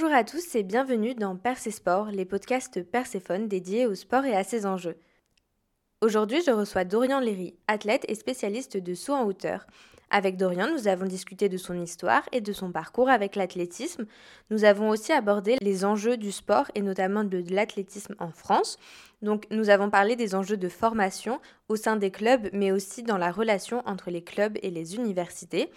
Bonjour à tous et bienvenue dans Percé Sport, les podcasts Perséphone dédiés au sport et à ses enjeux. Aujourd'hui, je reçois Dorian Léry, athlète et spécialiste de saut en hauteur. Avec Dorian, nous avons discuté de son histoire et de son parcours avec l'athlétisme. Nous avons aussi abordé les enjeux du sport et notamment de l'athlétisme en France. Donc, nous avons parlé des enjeux de formation au sein des clubs, mais aussi dans la relation entre les clubs et les universités.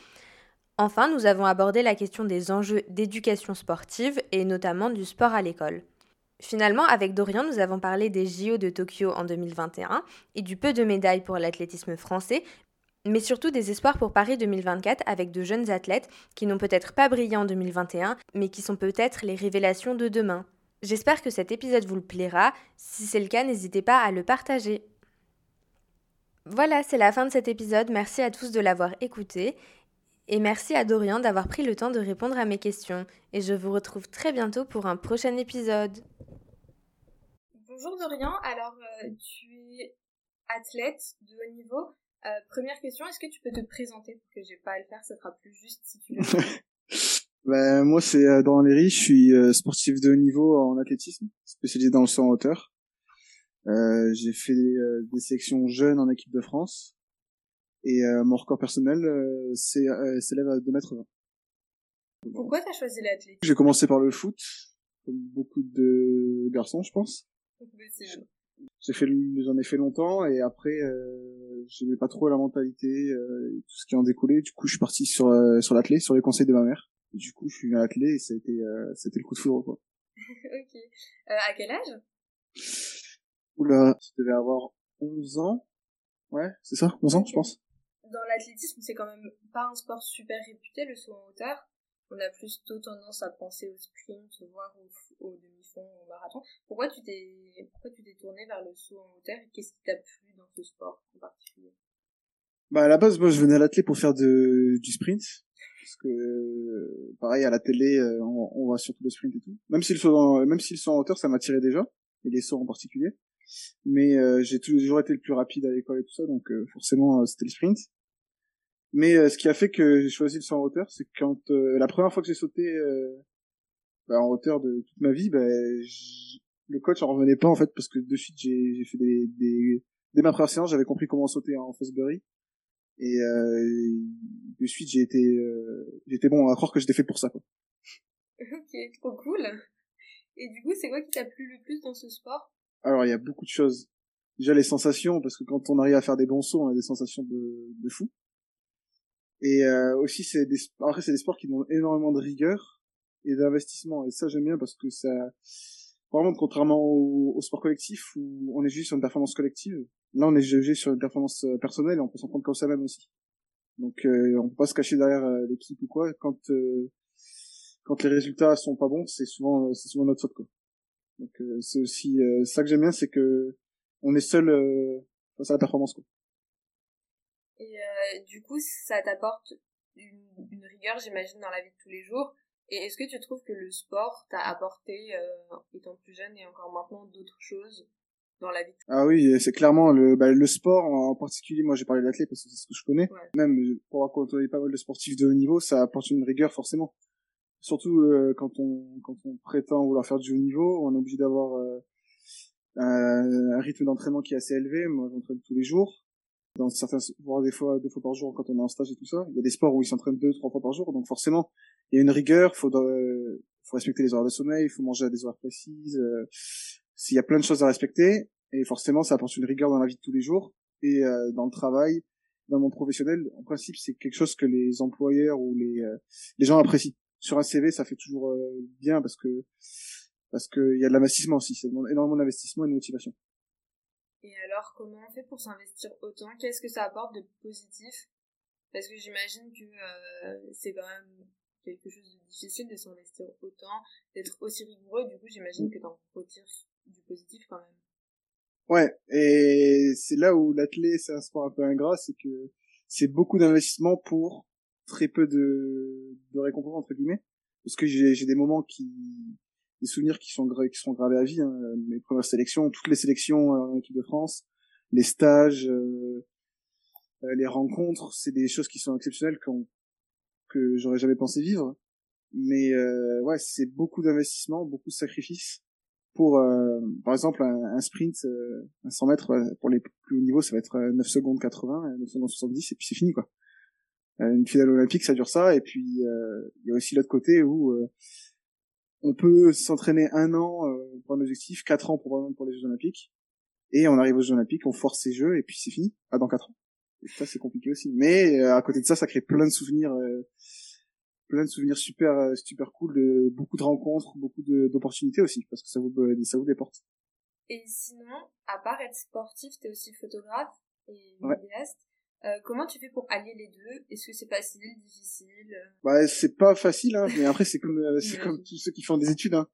Enfin, nous avons abordé la question des enjeux d'éducation sportive et notamment du sport à l'école. Finalement, avec Dorian, nous avons parlé des JO de Tokyo en 2021 et du peu de médailles pour l'athlétisme français, mais surtout des espoirs pour Paris 2024 avec de jeunes athlètes qui n'ont peut-être pas brillé en 2021, mais qui sont peut-être les révélations de demain. J'espère que cet épisode vous le plaira. Si c'est le cas, n'hésitez pas à le partager. Voilà, c'est la fin de cet épisode. Merci à tous de l'avoir écouté. Et merci à Dorian d'avoir pris le temps de répondre à mes questions. Et je vous retrouve très bientôt pour un prochain épisode. Bonjour Dorian, alors euh, tu es athlète de haut niveau. Euh, première question, est-ce que tu peux te présenter pour que j'ai pas à le faire, ça sera plus juste si tu le fais. ben, moi c'est euh, Dorian Léry, je suis euh, sportif de haut niveau en athlétisme, spécialisé dans le saut en hauteur. Euh, j'ai fait des, des, sélections jeunes en équipe de France et mon record personnel c'est s'élève à 2 mètres 20. Pourquoi t'as choisi l'athlétisme? J'ai commencé par le foot, comme beaucoup de garçons je pense. J'ai fait, j'en ai fait longtemps et après, euh, j'aimais pas trop la mentalité, euh, tout ce qui en découlait. Du coup, je suis parti sur euh, sur l'athlé, sur les conseils de ma mère. Et du coup, je suis à l'athlé et ça a été, euh, c'était le coup de foudre quoi. ok. Euh, à quel âge? Oula, je devais avoir 11 ans. Ouais, c'est ça, 11 ans, je pense. Dans l'athlétisme, c'est quand même pas un sport super réputé, le saut en hauteur on a plutôt tendance à penser au sprint, voire au, au demi-fond, au marathon. Pourquoi tu t'es, pourquoi tu t'es tourné vers le saut en hauteur et qu'est-ce qui t'a plu dans ce sport en particulier? Bah à la base, moi je venais à l'athlé pour faire du sprint. Parce que, pareil, à la télé, euh, on, voit surtout le sprint et tout. Même si le saut en, même si le saut en hauteur, ça m'attirait déjà. Et les sauts en particulier. Mais euh, j'ai toujours été le plus rapide à l'école et tout ça, donc euh, forcément c'était le sprint. Mais euh, ce qui a fait que j'ai choisi le saut en hauteur, c'est quand euh, la première fois que j'ai sauté euh, bah, en hauteur de toute ma vie, bah, le coach en revenait pas en fait parce que de suite j'ai fait des, des dès ma première séance j'avais compris comment sauter en Fosbury et de suite j'ai été j'étais bon à croire que j'étais fait pour ça quoi. Ok, trop cool. Et du coup, c'est quoi qui t'a plu le plus dans ce sport? Alors, il y a beaucoup de choses. Déjà les sensations, parce que quand on arrive à faire des bons sauts, on a des sensations de, de fou. Et euh, aussi, c'est des, après, c'est des sports qui demandent énormément de rigueur et d'investissement. Et ça, j'aime bien parce que ça, vraiment, contrairement au, au, sport collectif où on est jugé sur une performance collective, là, on est jugé sur une performance euh, personnelle et on peut s'en prendre comme ça même aussi. Donc, euh, on peut pas se cacher derrière euh, l'équipe ou quoi. Quand euh, quand les résultats sont pas bons, c'est souvent c'est souvent notre faute quoi. Donc, c'est aussi ça que j'aime bien, c'est que on est seul face à la performance quoi. Et euh, du coup, ça t'apporte une, une, rigueur, j'imagine, dans la vie de tous les jours. Et est-ce que tu trouves que le sport t'a apporté, euh, étant plus jeune et encore maintenant, d'autres choses dans la vie? Ah oui, c'est clairement le, bah, le sport en particulier. Moi, j'ai parlé d'athlète parce que c'est ce que je connais. Même pour rencontrer pas mal de sportifs de haut niveau, ça apporte une rigueur forcément. Surtout euh, quand on quand on prétend vouloir faire du haut niveau, on est obligé d'avoir euh, un rythme d'entraînement qui est assez élevé. Moi, j'entraîne tous les jours dans certains voire des fois deux fois par jour quand on est en stage et tout ça il y a des sports où ils s'entraînent deux trois fois par jour donc forcément il y a une rigueur faut euh, faut respecter les horaires de sommeil il faut manger à des horaires précises euh, y a plein de choses à respecter et forcément ça apporte une rigueur dans la vie de tous les jours et euh, dans le travail dans mon professionnel en principe c'est quelque chose que les employeurs ou les euh, les gens apprécient. Sur un CV ça fait toujours euh, bien parce que parce que il y a de l'investissement aussi ça demande énormément d'investissement et de motivation et alors, comment on fait pour s'investir autant? Qu'est-ce que ça apporte de positif? Parce que j'imagine que euh, c'est quand même quelque chose de difficile de s'investir autant, d'être aussi rigoureux. Du coup, j'imagine que t'en retires du positif quand même. Ouais, et c'est là où l'athlé, c'est un sport un peu ingrat, c'est que c'est beaucoup d'investissement pour très peu de, de récompenses, entre guillemets. Parce que j'ai des moments qui, des souvenirs qui sont qui seront gravés à vie. Hein. Mes premières sélections, toutes les sélections euh, en équipe de France, les stages, euh, euh, les rencontres, c'est des choses qui sont exceptionnelles que j'aurais jamais pensé vivre. Mais euh, ouais, c'est beaucoup d'investissement, beaucoup de sacrifices pour, euh, par exemple, un, sprint, euh, un 100 mètres pour les plus hauts niveaux, ça va être 9 secondes 80, 9 secondes 70, et puis c'est fini quoi. une finale olympique, ça dure ça, et puis il y a aussi l'autre côté où on peut s'entraîner un an pour un objectif, quatre ans pour pour les Jeux Olympiques, et on arrive aux Jeux Olympiques, on force ces Jeux, et puis c'est fini, ah dans quatre ans. Et ça c'est compliqué aussi. Mais à côté de ça, ça crée plein de souvenirs plein de souvenirs super euh, super cool, de, beaucoup de rencontres, beaucoup d'opportunités aussi, parce que ça vous ça vous déporte. Et sinon, à part être sportif, t'es aussi photographe et vidéaste. Euh, comment tu fais pour allier les deux? Est-ce que c'est facile, difficile? Bah c'est pas facile, hein, mais après c'est comme euh, c'est comme tous ceux qui font des études. Hein.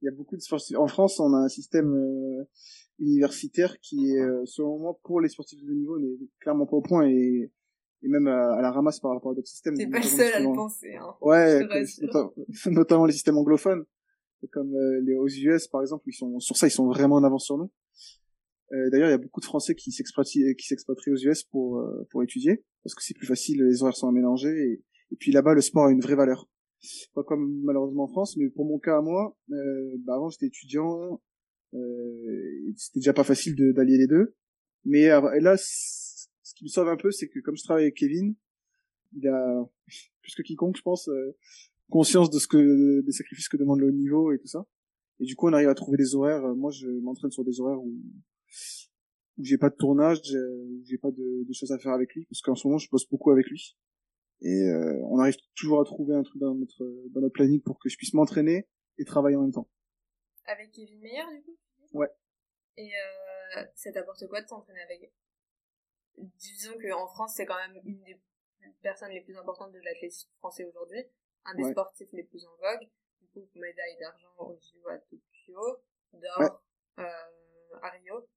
Il y a beaucoup de sportifs. En France, on a un système universitaire qui est, selon moi, pour les sportifs de haut niveau, n'est clairement pas au point et et même à, la ramasse par rapport à d'autres systèmes. T'es pas seul à le penser. Hein. Ouais, notamment les systèmes anglophones, comme euh, les aux US par exemple, ils sont sur ça, ils sont vraiment en avance sur nous. Euh, D'ailleurs, il y a beaucoup de Français qui s'expatrient qui s'expatrient aux US pour euh, pour étudier parce que c'est plus facile, les horaires sont à mélanger et, puis là-bas le sport a une vraie valeur. Pas comme malheureusement en France, mais pour mon cas à moi, euh, bah avant j'étais étudiant, euh, c'était déjà pas facile d'allier les deux. Mais là, ce qui me sauve un peu, c'est que comme je travaille avec Kevin, il a plus que quiconque, je pense, euh, conscience de ce que des sacrifices que demande le haut niveau et tout ça. Et du coup, on arrive à trouver des horaires. Moi, je m'entraîne sur des horaires où où j'ai pas de tournage, où j'ai pas de, de, choses à faire avec lui, parce qu'en ce moment, je bosse beaucoup avec lui. Et euh, on arrive toujours à trouver un truc dans notre dans notre planning pour que je puisse m'entraîner et travailler en même temps. Avec Kevin Meyer, du coup. Ouais. Et euh, ça t'apporte quoi de t'entraîner avec disons qu'en France, c'est quand même une des personnes les plus importantes de l'athlétisme français aujourd'hui, un des sportifs les plus en vogue. Du coup, médaille d'argent au JO à Tokyo, d'or euh, à Rio.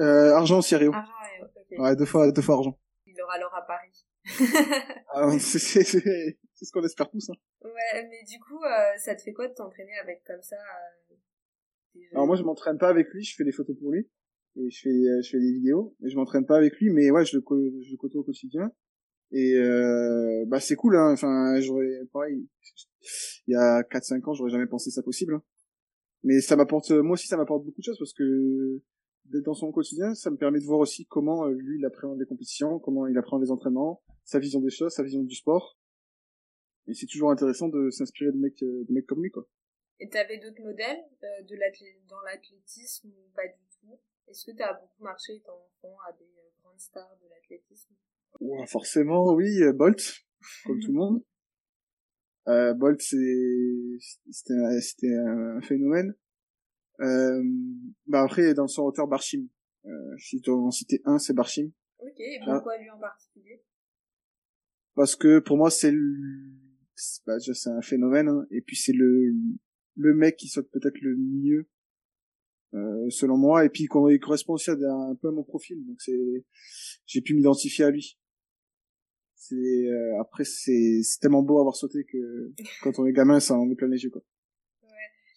Euh, argent Rio. Argent à Rio, ok. Ouais, deux fois, deux fois argent. Il aura l'or à Paris. ah, c'est ce qu'on espère tous. Hein. Ouais, mais du coup, euh, ça te fait quoi de t'entraîner avec comme ça euh, Alors moi, je m'entraîne pas avec lui, je fais des photos pour lui et je fais euh, je fais des vidéos et je m'entraîne pas avec lui mais ouais je le je le côtoie au quotidien et euh, bah c'est cool hein enfin j'aurais pareil il y a 4 5 ans j'aurais jamais pensé ça possible hein. mais ça m'apporte moi aussi ça m'apporte beaucoup de choses parce que d'être dans son quotidien ça me permet de voir aussi comment euh, lui il appréhende les compétitions comment il appréhende les entraînements sa vision des choses sa vision du sport et c'est toujours intéressant de s'inspirer de mecs euh, de mecs comme lui quoi et t'avais d'autres modèles de dans l'athlétisme ou pas du tout? Est-ce que tu as beaucoup marché étant enfant à des euh, grandes stars de l'athlétisme? Ouais, Forcément, oui, euh, Bolt, comme tout le monde. Euh, Bolt, c'était c'était un phénomène. Euh, bah après, dans son auteur, Barchim. Euh, si dois en citer un, c'est Barchim. Ok, et pourquoi lui en particulier? Parce que pour moi, c'est bah, c'est un phénomène, hein. et puis c'est le le mec qui saute peut-être le mieux euh, selon moi, et puis il correspond aussi à un peu à mon profil, donc c'est, j'ai pu m'identifier à lui. C'est euh, après c'est c'est tellement beau avoir sauté que quand on est gamin, ça en met plein les yeux quoi.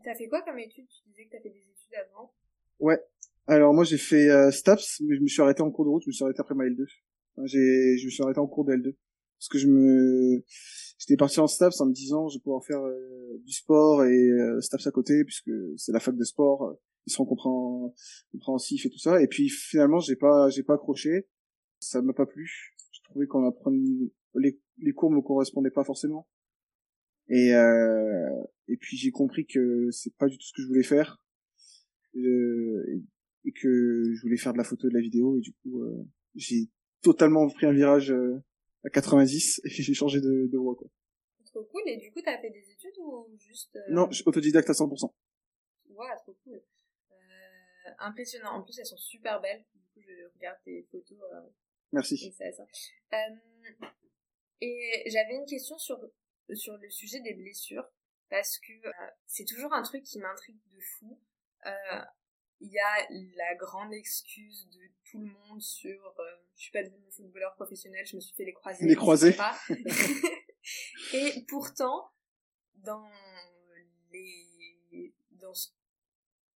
T'as fait quoi comme études? Tu disais que t'as fait des études avant. Ouais. Alors moi j'ai fait euh, STAPS, mais je me suis arrêté en cours de route, je me suis arrêté après ma L2. j'ai je me suis arrêté en cours de L2 parce que je me j'étais parti en STAPS en me disant je vais pouvoir faire euh, du sport et STAPS à côté puisque c'est la fac de sport ils seront compréhensifs et tout ça. Et puis finalement, j'ai pas, j'ai pas accroché. Ça m'a pas plu. Je trouvais qu'on apprenait les, les cours me correspondaient pas forcément. Et euh, et puis j'ai compris que c'est pas du tout ce que je voulais faire. Euh, et, que je voulais faire de la photo et de la vidéo et du coup euh, j'ai totalement pris un virage euh, à 90 et j'ai changé de, de voie quoi. Trop cool et du coup t'as fait des études ou juste euh, Non, autodidacte à 100%. Ouais, trop cool impressionnant. En plus, elles sont super belles. Du coup, je regarde tes photos. Euh, Merci. Et, euh, et j'avais une question sur, sur le sujet des blessures. Parce que euh, c'est toujours un truc qui m'intrigue de fou. Il y a la grande excuse de tout le monde sur je suis pas devenu footballeur professionnel, je me suis fait les croisés. Les croisés. et pourtant, dans les dans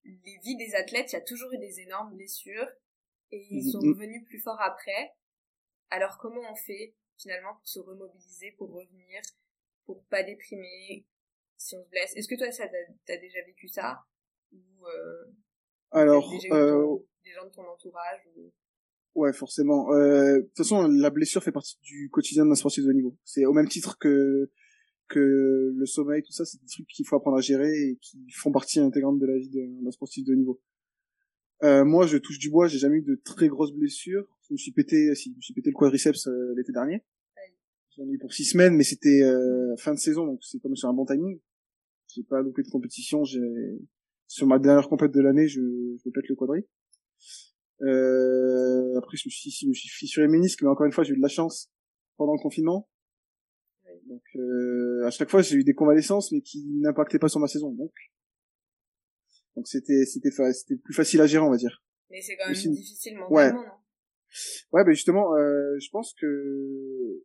les vies des athlètes, il y a toujours eu des énormes blessures et ils mm, sont mm. revenus plus forts après. Alors comment on fait finalement pour se remobiliser, pour revenir, pour pas déprimer si on se blesse Est-ce que toi, ça t'as déjà vécu ça? Ou Alors, des gens de ton entourage Ouais, forcément. Euh, de toute façon, la blessure fait partie du quotidien d'un sportif de haut niveau. C'est au même titre que que le sommeil, tout ça, c'est des trucs qu'il faut apprendre à gérer et qui font partie intégrante de la vie d'un sportif de haut niveau. Euh, moi, je touche du bois, j'ai jamais eu de très grosses blessures. Je me suis pété, si, je me suis pété le quadriceps euh, l'été dernier. J'en ai eu pour six semaines, mais c'était euh, fin de saison, donc c'est comme sur un bon timing. J'ai pas loupé de compétition. J'ai sur ma dernière compète de l'année, je, je me pète le quadri. Euh, après, je me suis, je me suis fissuré les ménisques, mais encore une fois, j'ai eu de la chance pendant le confinement. Donc, euh, à chaque fois, j'ai eu des convalescences, mais qui n'impactaient pas sur ma saison. Donc, donc c'était, c'était, c'était plus facile à gérer, on va dire. Mais c'est quand même difficile mentalement, ouais. non? Ouais, ben justement, euh, je pense que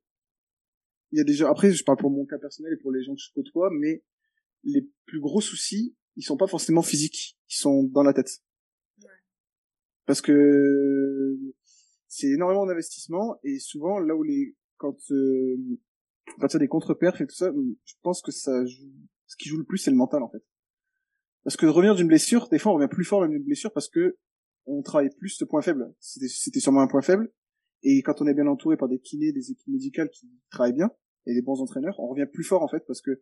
il y a déjà. Après, je parle pour mon cas personnel et pour les gens que je côtoie, mais les plus gros soucis, ils sont pas forcément physiques, ils sont dans la tête parce que c'est énormément d'investissement et souvent là où les quand euh, y a des contre-perfs et tout ça, je pense que ça ce qui joue le plus c'est le mental en fait. Parce que de revenir d'une blessure, des fois on revient plus fort même d'une blessure parce que on travaille plus ce point faible. C'était sûrement un point faible et quand on est bien entouré par des kinés, des équipes médicales qui travaillent bien et des bons entraîneurs, on revient plus fort en fait parce que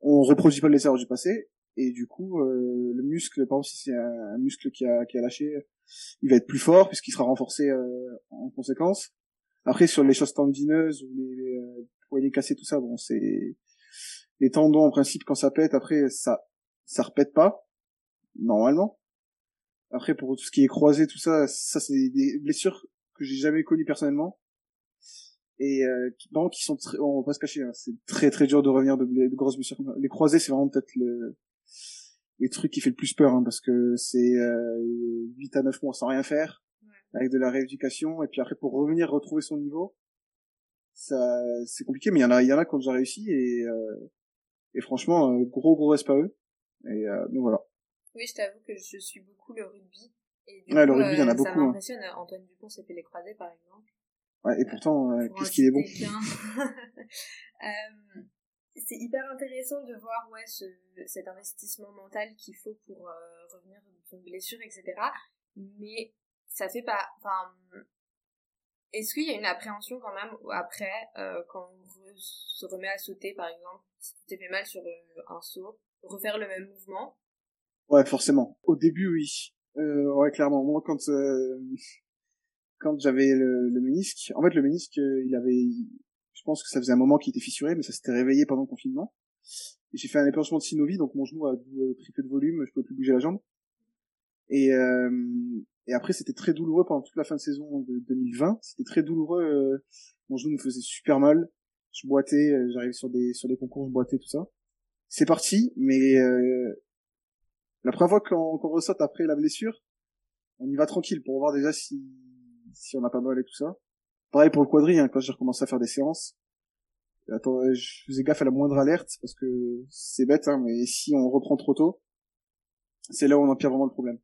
on reproduit pas les erreurs du passé et du coup euh, le muscle par exemple si c'est un, muscle qui a qui a lâché il va être plus fort puisqu'il sera renforcé euh, en conséquence. Après sur les choses tendineuses ou les, euh, poignets cassés tout ça bon c'est les tendons en principe quand ça pète après ça ça repète pas normalement. Après pour tout ce qui est croisé tout ça ça c'est des blessures que j'ai jamais connues personnellement et euh, qui, qui sont très, on va pas se cacher hein, c'est très très dur de revenir de, de grosses blessures les croisés c'est vraiment peut-être le les trucs qui fait le plus peur hein, parce que c'est euh, 8 à 9 mois sans rien faire avec de la rééducation et puis après pour revenir retrouver son niveau ça c'est compliqué mais il y en a il y en a qui ont déjà réussi et euh, et franchement euh, gros gros respect à eux et euh, mais voilà. Oui je t'avoue que je suis beaucoup le rugby et du ouais, le rugby il y en a beaucoup ça hein. m'impressionne. Antoine Dupont s'est fait les croisés par exemple ouais et pourtant qu'est-ce qu'il est bon. c'est hyper intéressant de voir ouais ce, cet investissement mental qu'il faut pour euh, revenir d'une blessure etc mais ça fait pas enfin est-ce qu'il y a une appréhension quand même après euh, quand on se remet à sauter par exemple si tu t'es fait mal sur euh, un saut refaire le même mouvement? Ouais forcément. Au début oui. Ouais clairement. Moi quand quand j'avais le, le ménisque en fait le ménisque il avait je pense que ça faisait un moment qu'il était fissuré, mais ça s'était réveillé pendant le confinement. J'ai fait un épanchement de synovie, donc mon genou a triplé de volume, je peux plus bouger la jambe. Et, euh, et après, c'était très douloureux pendant toute la fin de saison de 2020. C'était très douloureux. Euh, mon genou me faisait super mal. Je boitais, euh, j'arrivais sur des sur des concours, je boitais tout ça. C'est parti, mais euh, la première fois qu'on qu ressaute après la blessure, on y va tranquille pour voir déjà si si on a pas mal et tout ça. Pareil pour le quadri, hein, quand j'ai recommencé à faire des séances. Attends, je faisais gaffe à la moindre alerte parce que c'est bête, hein, mais si on reprend trop tôt, c'est là où on empire vraiment le problème.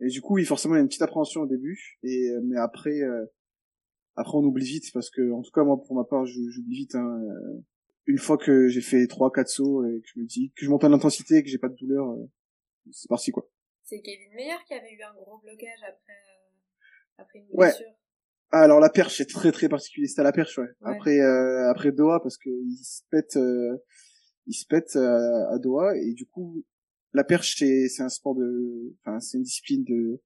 Et du coup, oui, forcément, il y a une petite appréhension au début, et euh, mais après, euh, après on oublie vite parce que, en tout cas, moi, pour ma part, j'oublie vite. Hein, euh, une fois que j'ai fait trois, quatre sauts et que je me dis que je monte en intensité et que j'ai pas de douleur, c'est parti quoi. C'est Kevin Meyer qui avait eu un gros blocage après après une blessure. Ouais. Alors la perche c'est très très particulier, c'était à la perche ouais. Après euh, après Doha parce que il se pète euh, il se pète euh, à Doha et du coup la perche c'est c'est un sport de enfin c'est une discipline de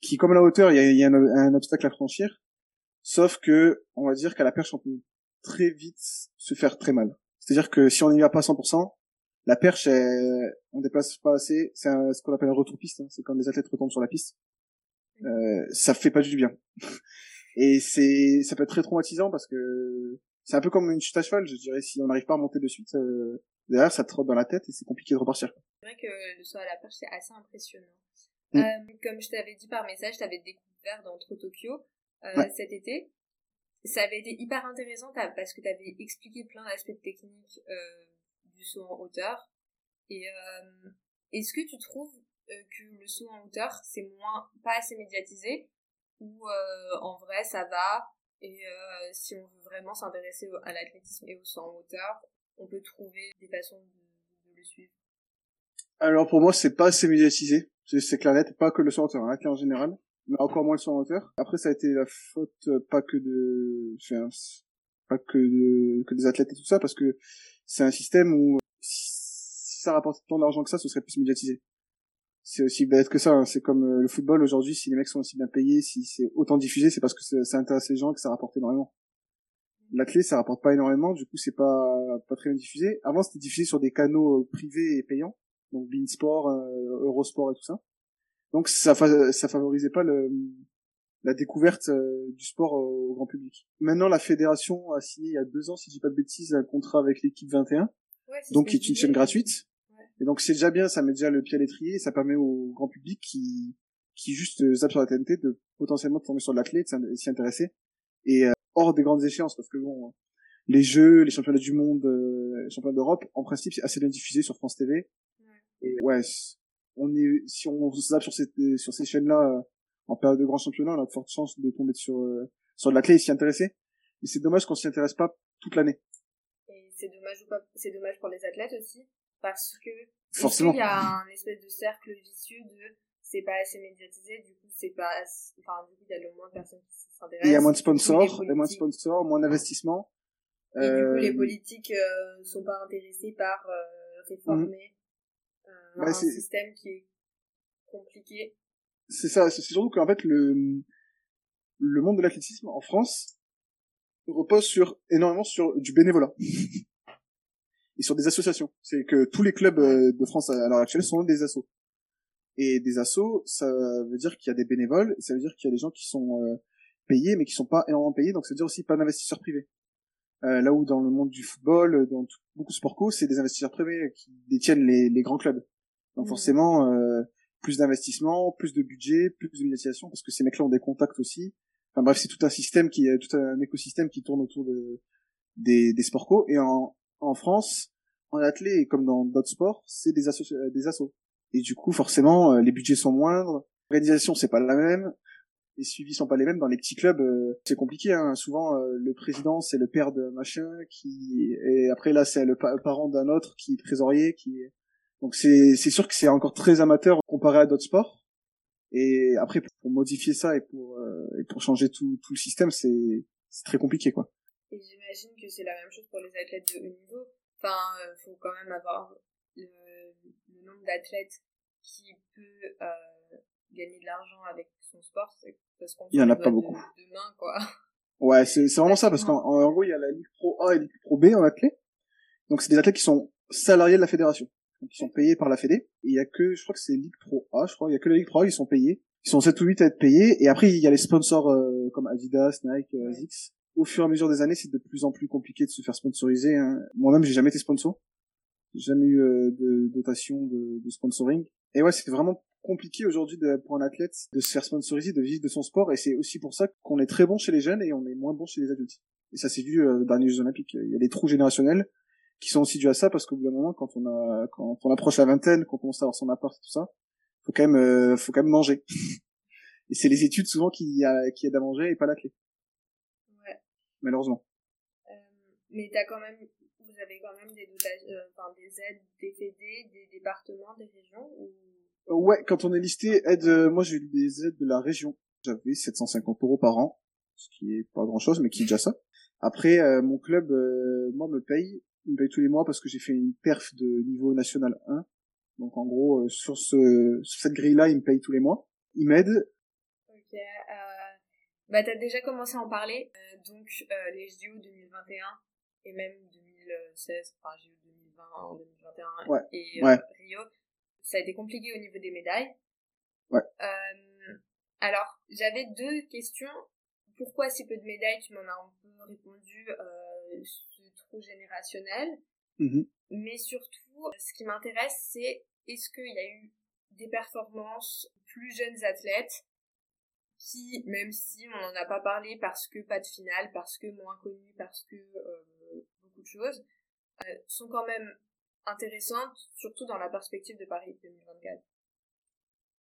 qui comme la hauteur il y a, y a un, obstacle à franchir sauf que on va dire qu'à la perche on peut très vite se faire très mal. C'est-à-dire que si on n'y va pas à 100%, la perche elle, on déplace pas assez, c'est ce qu'on appelle un retour piste, hein. c'est quand les athlètes retombent sur la piste. Euh, ça fait pas du bien. Et c'est, ça peut être très traumatisant parce que c'est un peu comme une chute à cheval, je dirais, si on n'arrive pas à monter de suite, euh, derrière ça te trotte dans la tête et c'est compliqué de repartir. C'est vrai que le saut à la perche c'est assez impressionnant. Mm. Euh, comme je t'avais dit par message, t'avais découvert dans Trop Tokyo euh, cet été. Ça avait été hyper intéressant parce que t'avais expliqué plein d'aspects techniques euh, du saut en hauteur. Et euh, est-ce que tu trouves que le saut en hauteur c'est moins pas assez médiatisé ou euh, en vrai ça va et euh, si on veut vraiment s'intéresser à l'athlétisme et au saut en hauteur on peut trouver des façons de, le suivre Alors pour moi, c'est pas assez médiatisé. C'est clair net, pas que le sport en en général, mais encore moins le sport moteur. Après, ça a été la faute euh, pas que de, enfin, pas que de, que des athlètes et tout ça, parce que c'est un système où si ça rapporte tant d'argent que ça, ce serait plus médiatisé. C'est aussi bête que ça. Hein. C'est comme euh, le football aujourd'hui. Si les mecs sont aussi bien payés, si c'est autant diffusé, c'est parce que ça intéresse les gens que ça rapporte énormément. La clé, ça rapporte pas énormément. Du coup, c'est pas pas très bien diffusé. Avant, c'était diffusé sur des canaux euh, privés et payants, donc Beansport, euh, Eurosport et tout ça. Donc ça ça favorisait pas le la découverte du sport au grand public. Maintenant, la fédération a signé il y a deux ans, si je dis pas de bêtises, un contrat avec l'équipe 21, donc qui est une chaîne gratuite. Et donc c'est déjà bien, ça met déjà le pied à l'étrier, ça permet au grand public qui qui juste euh, zappe sur la TNT de potentiellement tomber sur l'athlète, s'y intéresser. Et euh, hors des grandes échéances, parce que bon, les jeux, les championnats du monde, euh, les championnats d'Europe, en principe c'est assez bien diffusé sur France TV. Et ouais, on est si on zappe sur ces sur ces chaînes-là en période de grands championnats, on a de fortes chances de tomber sur sur l'athlète et s'y intéresser. Mais c'est dommage qu'on s'y intéresse pas toute l'année. Et c'est dommage ou pas, c'est dommage pour les athlètes aussi? Parce que forcément. il y a un espèce de cercle vicieux de c'est pas assez médiatisé du coup c'est pas enfin du coup il y a le moins de personnes qui s'intéressent il y a moins de sponsors il y a moins de sponsors moins d'investissement. Et du coup les euh, politiques euh, sont pas intéressés par euh, réformer mhm. euh, un système qui est compliqué. C'est ça c'est surtout qu'en fait le le monde de l'athlétisme en France repose sur énormément sur du bénévolat et sur des associations. C'est que tous les clubs euh, de France à l'heure actuelle sont des assos. Et des assos, ça veut dire qu'il y a des bénévoles, ça veut dire qu'il y a des gens qui sont euh, payés, mais qui sont pas énormément payés, donc ça veut dire aussi pas d'investisseurs privés. Euh, là où dans le monde du football, dans beaucoup de sports co, c'est des investisseurs privés qui détiennent les, les grands clubs. Donc mmh. forcément, euh, plus d'investissement, plus de budget, plus de parce que ces mecs-là ont des contacts aussi. Enfin bref, c'est tout un système qui, tout un écosystème qui tourne autour de, des, des sports co. Et en, en France, en athlée comme dans d'autres sports, c'est des, assos euh, des assos. Et du coup, forcément, euh, les budgets sont moindres, l'organisation c'est pas la même, les suivis sont pas les mêmes. Dans les petits clubs, euh, c'est compliqué. Hein. Souvent, le président c'est le père de machin, qui et après là c'est le parent d'un autre qui est trésorier, qui donc c'est sûr que c'est encore très amateur comparé à d'autres sports. Et après, pour modifier ça et pour et pour changer tout tout le système, c'est c'est très compliqué quoi. Et j'imagine que c'est la même chose pour les athlètes de haut niveau. Enfin, il euh, faut quand même avoir le, le nombre d'athlètes qui peut euh, gagner de l'argent avec son sport. Parce qu'on il y en a pas beaucoup. Demain, quoi. Ouais, c'est vraiment ça, parce qu'en gros, il y a la Ligue Pro A et la Ligue Pro B en athlète. Donc, c'est des athlètes qui sont salariés de la fédération. Donc, ils sont payés par la fédé. Et il y a que, je crois que c'est Ligue Pro A, je crois, il y a que la Ligue Pro A, ils sont payés. Ils sont 7 ou 8 à être payés. Et après, il y a les sponsors euh, comme Adidas, Nike, euh, Asics au fur et à mesure des années, c'est de plus en plus compliqué de se faire sponsoriser. Hein. Moi-même, j'ai jamais été sponsor. J'ai jamais eu euh, de dotation de, de, sponsoring. Et ouais, c'est vraiment compliqué aujourd'hui pour un athlète de se faire sponsoriser, de vivre de son sport. Et c'est aussi pour ça qu'on est très bon chez les jeunes et on est moins bon chez les adultes. Et ça, c'est vu euh, dans les Jeux Olympiques. Il y a des trous générationnels qui sont aussi dus à ça parce qu'au bout d'un moment, quand on a, quand on approche la vingtaine, quand on commence à avoir son appart et tout ça, faut quand même, euh, faut quand même manger. et c'est les études souvent qui, a, qui aident à manger et pas l'athlète malheureusement. Euh, mais t'as quand même, vous avez quand même des euh, enfin des aides des fédés, des départements, des régions ou... Euh, ouais, quand on est listé aide, moi j'ai eu des aides de la région. J'avais 750 euros par an, ce qui est pas grand chose, mais qui est déjà ça. Après, mon club, moi me paye, il me paye tous les mois parce que j'ai fait une perf de niveau national 1. Donc en gros, sur ce, sur cette grille-là, il me paye tous les mois. Il m'aide. Ok. Bah, t'as déjà commencé à en parler. Euh, donc, euh, les JO 2021 et même 2016, enfin, JO 2020, 2021 et euh, Rio, ça a été compliqué au niveau des médailles. Ouais. alors, j'avais deux questions. Pourquoi si peu de médailles Tu m'en as un peu répondu, ce trou générationnel. Mm-hmm. Mais surtout, ce qui m'intéresse, c'est est-ce qu'il y a eu des performances plus jeunes athlètes qui, même si on n'en a pas parlé parce que pas de finale, parce que moins connu, parce que euh, beaucoup de choses, euh, sont quand même intéressantes, surtout dans la perspective de Paris 2024.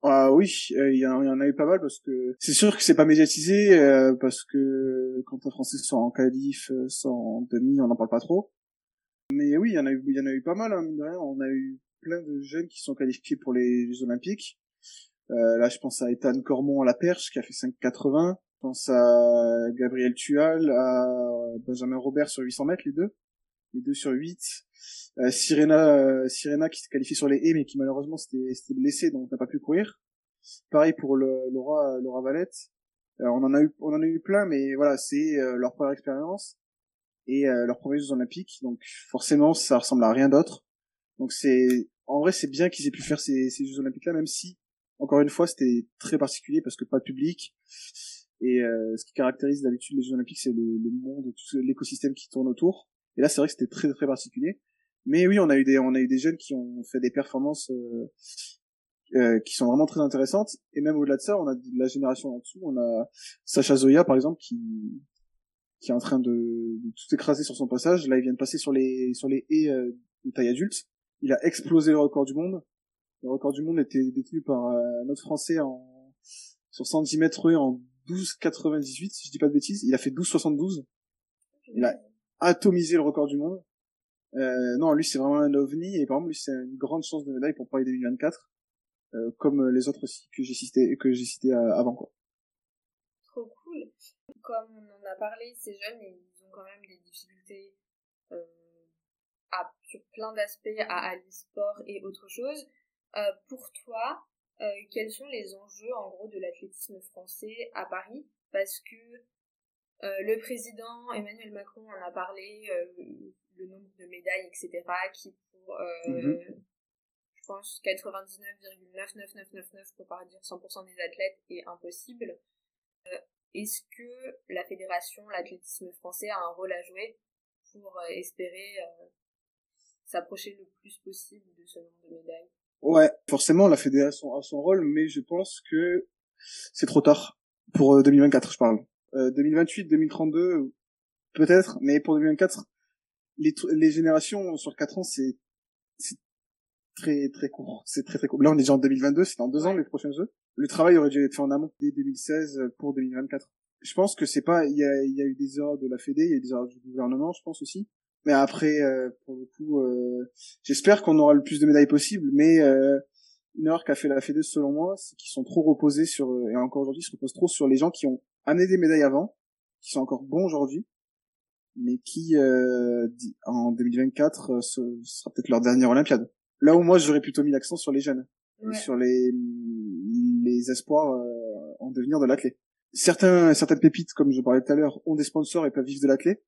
Ah oui, euh, il y, en a eu pas mal parce que c'est sûr que c'est pas médiatisé parce que quand un Français sort en qualif, sort en demi, on n'en parle pas trop. Mais oui, il y en a eu, il y en a eu pas mal, hein, mine de rien. On a eu plein de jeunes qui sont qualifiés pour les Jeux Olympiques. Euh, là, je pense à Ethan Cormont à la perche, qui a fait 5,80. Je pense à Gabriel Tual, à Benjamin Robert sur 800 mètres, les deux. Les deux sur 8. Euh, Sirena, euh, Sirena qui s'est qualifiée sur les haies, mais qui malheureusement s'était blessée, donc n'a pas pu courir. Pareil pour le, Laura, Laura Valette. Euh, on en a eu, on en a eu plein, mais voilà, c'est euh, leur première expérience et leur premiers Jeux Olympiques, donc forcément ça ressemble à rien d'autre. Donc c'est, en vrai, c'est bien qu'ils aient pu faire ces, ces Jeux Olympiques-là, même si, encore une fois, c'était très particulier parce que pas de public. Et ce qui caractérise d'habitude les Jeux Olympiques, c'est le, le, monde, tout l'écosystème qui tourne autour. Et là, c'est vrai que c'était très très particulier. Mais oui, on a eu des on a eu des jeunes qui ont fait des performances euh, euh, qui sont vraiment très intéressantes. Et même au-delà de ça, on a de la génération en dessous. On a Sacha Zoya, par exemple, qui qui est en train de, de, tout écraser sur son passage. Là, il vient de passer sur les sur les haies euh, de taille adulte. Il a explosé le record du monde. Le record du monde était détenu par euh, notre Français en sur 110 mètres en 12,98, si je dis pas de bêtises. Il a fait 12,72. Il a atomisé le record du monde. Euh, non, lui c'est vraiment un ovni et par exemple lui c'est une grande chance de médaille pour Paris 2024. Euh, comme les autres aussi que j'ai cité que j'ai cité euh, avant quoi. Trop cool. Comme on en a parlé, ces jeunes ils ont quand même des difficultés euh, à, sur plein d'aspects à allier sport et autre chose. Pour toi, quels sont les enjeux en gros de l'athlétisme français à Paris? Parce que le président Emmanuel Macron en a parlé, le nombre de médailles, etc., qui pour mm-hmm je pense 99,99999 pour pas dire 100% des athlètes est impossible. Euh, est-ce que la fédération, l'athlétisme français a un rôle à jouer pour euh, espérer euh, s'approcher le plus possible de ce nombre de médailles? Ouais, forcément la fédération a son rôle, mais je pense que c'est trop tard pour 2024, je parle. 2028, 2032, peut-être, mais pour 2024, les, les générations sur 4 ans, c'est très très court. C'est très très court. Là, on est déjà en 2022, c'est dans deux ans les prochains jeux. Le travail aurait dû être fait en amont dès 2016 pour 2024. Je pense que c'est pas, il y a, y a eu des erreurs de la Fédé, il y a eu des erreurs du gouvernement, je pense aussi. Mais après, euh, pour le coup, euh, j'espère qu'on aura le plus de médailles possible. Mais euh, une erreur qu'a fait la Fédé, selon moi, c'est qu'ils sont trop reposés sur, et encore aujourd'hui, ils se reposent trop sur les gens qui ont amené des médailles avant, qui sont encore bons aujourd'hui, mais qui, en 2024, ce sera peut-être leur dernière Olympiade. Là où moi j'aurais plutôt mis l'accent sur les jeunes, sur les les espoirs euh, en devenir de l'athlète. Certains certaines pépites, comme je parlais tout à l'heure, ont des sponsors et peuvent vivre de l'athlète.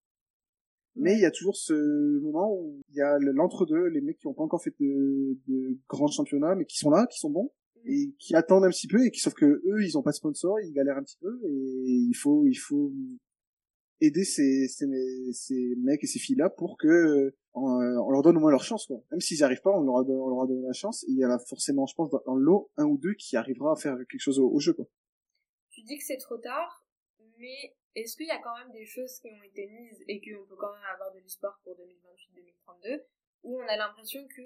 Mais il y a toujours ce moment où il y a l'entre-deux, les mecs qui ont pas encore fait de, de grands championnats, mais qui sont là, qui sont bons, mm. et qui attendent un petit peu, et qui sauf que eux, ils ont pas de sponsor, ils galèrent un petit peu, et il faut, il faut aider ces, ces, ces mecs et ces filles là pour que euh, on, leur donne au moins leur chance quoi. Même s'ils n'y arrivent pas, on leur, a, on leur a donné la chance. il y en a forcément, je pense, dans, l'eau un ou deux qui arrivera à faire quelque chose au, jeu quoi. Tu dis que c'est trop tard, mais est-ce qu'il y a quand même des choses qui ont été mises et qu'on peut quand même avoir de l'espoir pour 2028-2032 où on a l'impression que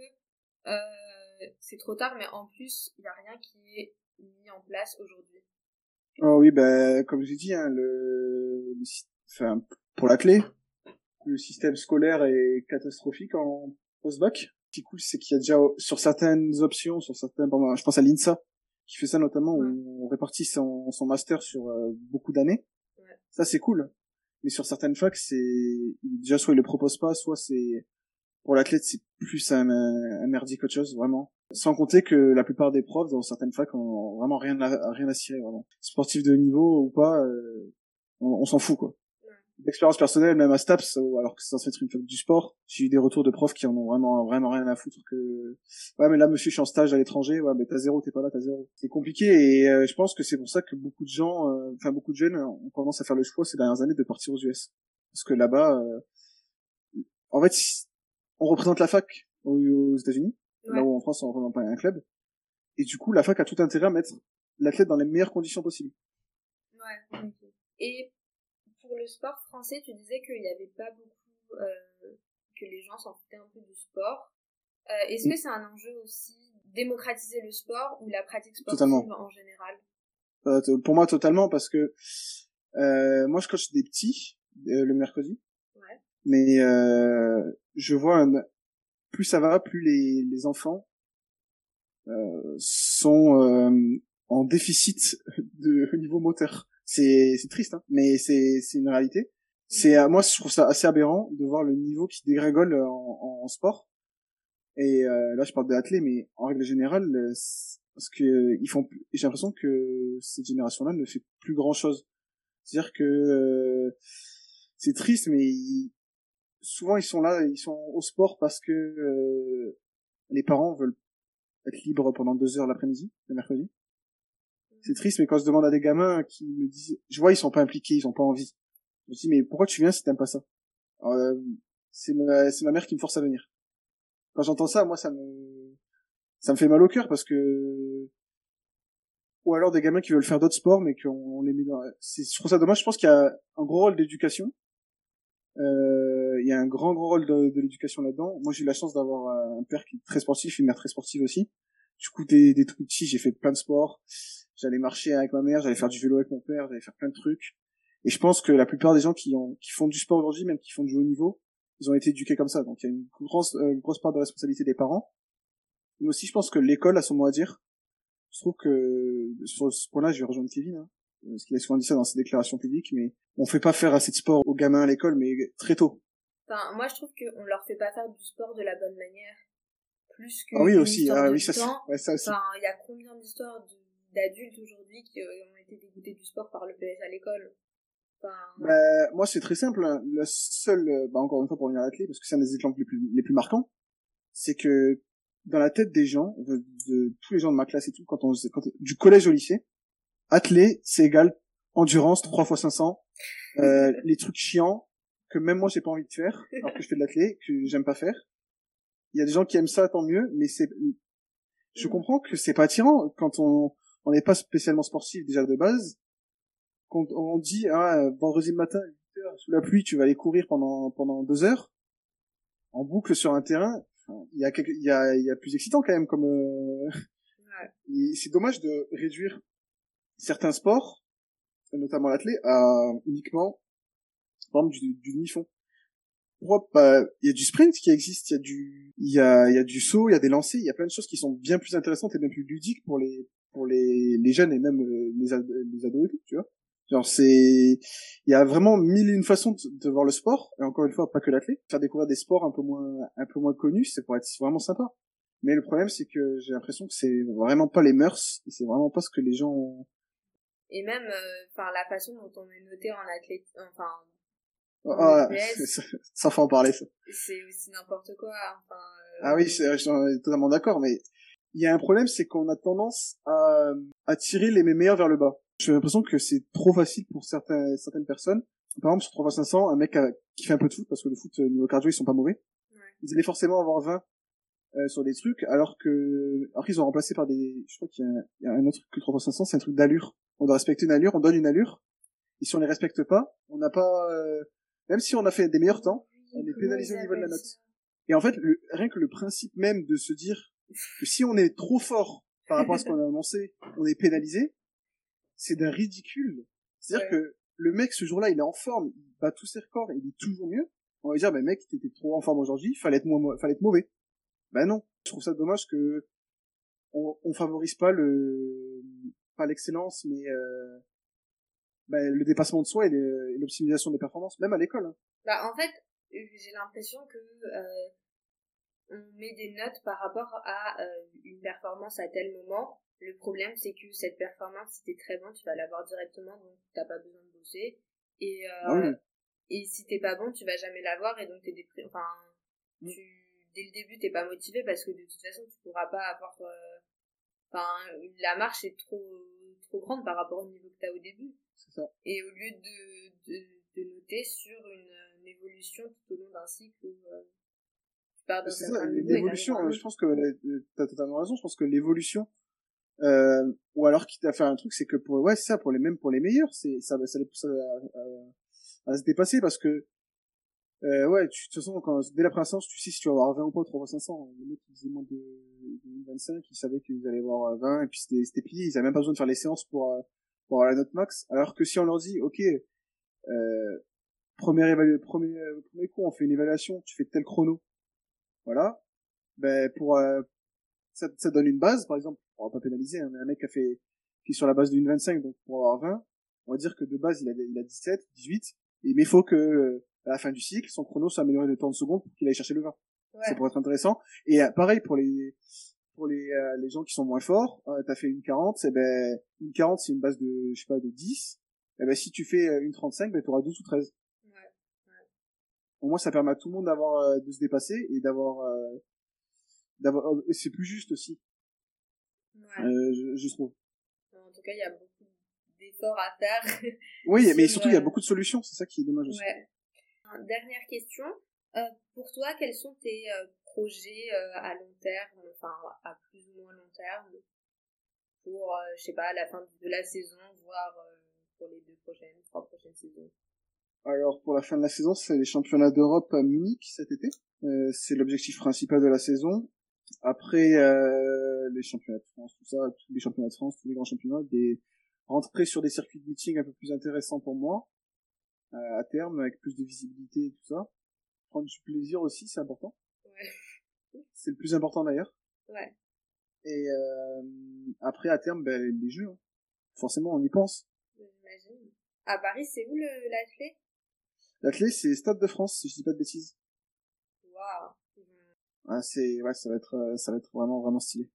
euh, c'est trop tard, mais en plus il n'y a rien qui est mis en place aujourd'hui? Oh oui, ben comme j'ai dit, hein, le, le, enfin, pour la clé, le système scolaire est catastrophique en post-bac. Ce qui est cool, c'est qu'il y a déjà sur certaines options, sur certains, je pense à l'INSA, qui fait ça notamment, où on répartit son, son master sur euh, beaucoup d'années. Ça, c'est cool. Mais sur certaines facs, c'est déjà soit ils le proposent pas, soit c'est pour l'athlète c'est plus un, un merdique qu'autre chose vraiment. Sans compter que la plupart des profs dans certaines facs ont vraiment rien à, rien à cirer vraiment. Sportif de niveau ou pas, euh, on s'en fout quoi d'expérience personnelle, même à Staps, alors que c'est censé être une fac du sport, j'ai eu des retours de profs qui en ont vraiment, vraiment rien à foutre que, ouais, mais là, monsieur, je suis en stage à l'étranger, ouais, mais t'as zéro, t'es pas là, t'as zéro. C'est compliqué et euh, je pense que c'est pour ça que beaucoup de gens, euh, enfin, beaucoup de jeunes ont tendance à faire le choix ces dernières années de partir aux US. Parce que là-bas, euh, en fait, on représente la fac aux, États-Unis, là où en France, on représente pas un club. Et du coup, la fac a tout intérêt à mettre l'athlète dans les meilleures conditions possibles. Ouais, Et pour le sport français, tu disais qu'il n'y avait pas beaucoup, euh, que les gens s'en foutaient un peu du sport. Euh, est-ce que c'est un enjeu aussi démocratiser le sport ou la pratique sportive en général? Euh, Pour moi, totalement, parce que moi, je coach des petits le mercredi. Ouais. mais euh, je vois un, plus ça va, plus les, les enfants euh, sont euh, en déficit de au niveau moteur. C'est c'est triste, hein, mais c'est c'est une réalité. C'est euh, moi je trouve ça assez aberrant de voir le niveau qui dégringole en, en sport. Et euh, là je parle de l'athlète, mais en règle générale, parce que ils font, j'ai l'impression que cette génération-là ne fait plus grand chose. C'est-à-dire que c'est triste, mais souvent ils sont là, ils sont au sport parce que euh, les parents veulent être libres pendant deux heures l'après-midi, le mercredi. C'est triste, mais quand je demande à des gamins qui me disent, je vois ils sont pas impliqués, ils ont pas envie. Je me dis mais pourquoi tu viens si t'aimes pas ça? Euh, C'est ma, c'est ma mère qui me force à venir. Quand j'entends ça, moi ça me, ça me fait mal au cœur parce que ou alors des gamins qui veulent faire d'autres sports mais qu'on les met dans c'est je trouve ça dommage. Je pense qu'il y a un gros rôle d'éducation. Euh, il y a un grand grand rôle de, de l'éducation là-dedans. Moi j'ai eu la chance d'avoir un père qui est très sportif une mère très sportive aussi. Du coup des, des trucs petits j'ai fait plein de sports j'allais marcher avec ma mère j'allais faire du vélo avec mon père j'allais faire plein de trucs et je pense que la plupart des gens qui ont qui font du sport aujourd'hui même qui font du haut niveau ils ont été éduqués comme ça donc il y a une grosse une grosse part de responsabilité des parents mais aussi je pense que l'école a son mot à dire je trouve que sur ce point-là, je vais rejoindre Kevin, hein, parce qu'il a souvent dit ça dans ses déclarations publiques, mais on fait pas faire assez de sport aux gamins à l'école, mais très tôt. Enfin, moi, je trouve qu'on leur fait pas faire du sport de la bonne manière, plus que. Ah oui aussi, ah oui ça, ouais, ça aussi. Enfin, il y a combien d'histoires d'adultes aujourd'hui qui ont été dégoûtés du sport par le PS à l'école. Enfin... Bah, moi, c'est très simple. Hein. Le seul, bah, encore une fois pour revenir à l'athlète, parce que c'est un des exemples les plus, les plus marquants, c'est que dans la tête des gens, de, tous les gens de ma classe et tout, quand on quand, du collège au lycée, athlé, c'est égal endurance 3 fois 500, euh, les trucs chiants que même moi j'ai pas envie de faire, alors que je fais de l'athlé, que j'aime pas faire. Il y a des gens qui aiment ça, tant mieux, mais c'est, je comprends que c'est pas attirant quand on on n'est pas spécialement sportif déjà de base. Quand on dit ah vendredi matin 8 heures sous la pluie, tu vas aller courir pendant pendant deux heures en boucle sur un terrain, il y a il y a il y a plus excitant quand même comme euh... c'est dommage de réduire certains sports notamment l'athlète à uniquement par exemple du, du demi-fond pourquoi il y a du sprint qui existe il y a du il y a il y a du saut il y a des lancers il y a plein de choses qui sont bien plus intéressantes et bien plus ludiques pour les pour les les jeunes et même euh, les, les ados et tout tu vois Genre c'est, il y a vraiment mille et une façons de, voir le sport et encore une fois pas que l'athlète. Faire découvrir des sports un peu moins un peu moins connus, c'est pour être vraiment sympa. Mais le problème c'est que j'ai l'impression que c'est vraiment pas les mœurs et c'est vraiment pas ce que les gens. Ont... Et même par euh, la façon dont on est noté en athlète, enfin. Ah, ça, faut en parler ça. C'est aussi n'importe quoi. Enfin, euh, Ah oui, je suis totalement d'accord, mais il y a un problème, c'est qu'on a tendance à, à tirer les meilleurs vers le bas. J'ai l'impression que c'est trop facile pour certaines certaines personnes. Par exemple, sur 3 500, un mec qui fait un peu de foot, parce que le foot, euh, niveau cardio, ils sont pas mauvais. Ouais. Ils allaient forcément avoir 20 euh, sur des trucs, alors que, alors qu'ils ont remplacé par des, je crois qu'il y, a un autre truc que 3 500, c'est un truc d'allure. On doit respecter une allure, on donne une allure. Et si on les respecte pas, on n'a pas, euh, même si on a fait des meilleurs temps, on est pénalisé au niveau de la note. Et en fait, le, rien que le principe même de se dire si on est trop fort par rapport à ce qu'on a annoncé, on est pénalisé, c'est d'un ridicule. C'est-à-dire que le mec, ce jour-là, il est en forme, il bat tous ses records, il est toujours mieux. On va dire, bah mec, t'étais trop en forme aujourd'hui, fallait être moins, fallait être mauvais. Ben non. Je trouve ça dommage que on, on favorise pas le, pas l'excellence, mais euh, bah, le dépassement de soi et l'optimisation des performances, même à l'école. Hein. Bah en fait, j'ai l'impression que euh, on met des notes par rapport à euh, une performance à tel moment le problème, c'est que cette performance, si t'es très bon, tu vas l'avoir directement, donc t'as pas besoin de bosser. Et, euh, ah et si t'es pas bon, tu vas jamais l'avoir, et donc t'es déprimé. Enfin, mm. tu, dès le début, t'es pas motivé parce que de toute façon, tu pourras pas avoir. Euh, enfin, la marche est trop, trop grande par rapport au niveau que t'as au début. C'est ça. Et au lieu de, de, de noter sur une, une, évolution tout au long d'un cycle euh, d'un certain L'évolution, je pense que t'as totalement raison. Je pense que l'évolution euh, ou alors qui t'a fait un truc c'est que pour ouais c'est ça pour les mêmes pour les meilleurs c'est ça ça les pousse à, à, se dépasser parce que euh, ouais tu, de toute façon quand dès la première séance tu sais si tu vas avoir 20 ou pas 3 500 les mecs qui faisaient moins de, de 25 ils savaient qu'ils allaient avoir 20 et puis c'était c'était plié ils avaient même pas besoin de faire les séances pour euh, pour avoir la note max alors que si on leur dit ok euh, premier, évalu... premier, premier cours, on fait une évaluation, tu fais tel chrono. Voilà. Ben, pour, ça, ça donne une base, par exemple, on va pas pénaliser, hein, un mec qui a fait, qui est sur la base d'une 25, donc pour avoir 20, on va dire que de base, il a, il a 17, 18, mais il faut que, à la fin du cycle, son chrono soit amélioré de 30 secondes pour qu'il aille chercher le 20. Ouais. Ça pourrait être intéressant. Et euh, pareil pour les pour les euh, les gens qui sont moins forts, euh, t'as fait une 40, c'est ben une 40 c'est une base de je sais pas de 10. Et ben si tu fais euh, une 35, ben t'auras 12 ou 13. Au moins ça permet à tout le monde d'avoir de se dépasser et d'avoir d'avoir c'est plus juste aussi. Ouais. Je, je, trouve. En tout cas, il y a beaucoup d'efforts à faire. oui, mais surtout il y a beaucoup de solutions, c'est ça qui est dommage aussi. Ouais. Dernière question, euh, pour toi, quels sont tes euh, projets euh, à long terme, enfin à plus ou moins long terme, pour, je sais pas, la fin de la saison, voire pour les deux prochaines, trois Alors pour la fin de la saison, c'est les championnats d'Europe à Munich cet été. c'est l'objectif principal de la saison. Après les championnats de France, tout ça, tous les championnats de France, tous les grands championnats, des rentrer sur des circuits de meeting un peu plus intéressants pour moi à terme avec plus de visibilité et tout ça prendre du plaisir aussi, c'est important. Ouais. C'est le plus important d'ailleurs. Ouais. Et euh, après, à terme, ben, les jeux. Hein. Forcément, on y pense. J'imagine. À Paris, c'est où l'athlé L'athlé, c'est Stade de France, si je dis pas de bêtises. Waouh. Ouais, c'est, ouais, ça va être, euh, ça va être vraiment, vraiment stylé.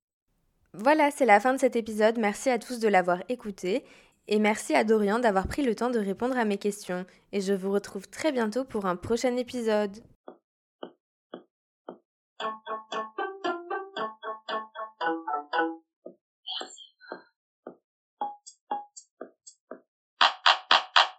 Voilà, c'est la fin de cet épisode. Merci à tous de l'avoir écouté. Et merci à Dorian d'avoir pris le temps de répondre à mes questions. Et je vous retrouve très bientôt pour un prochain épisode.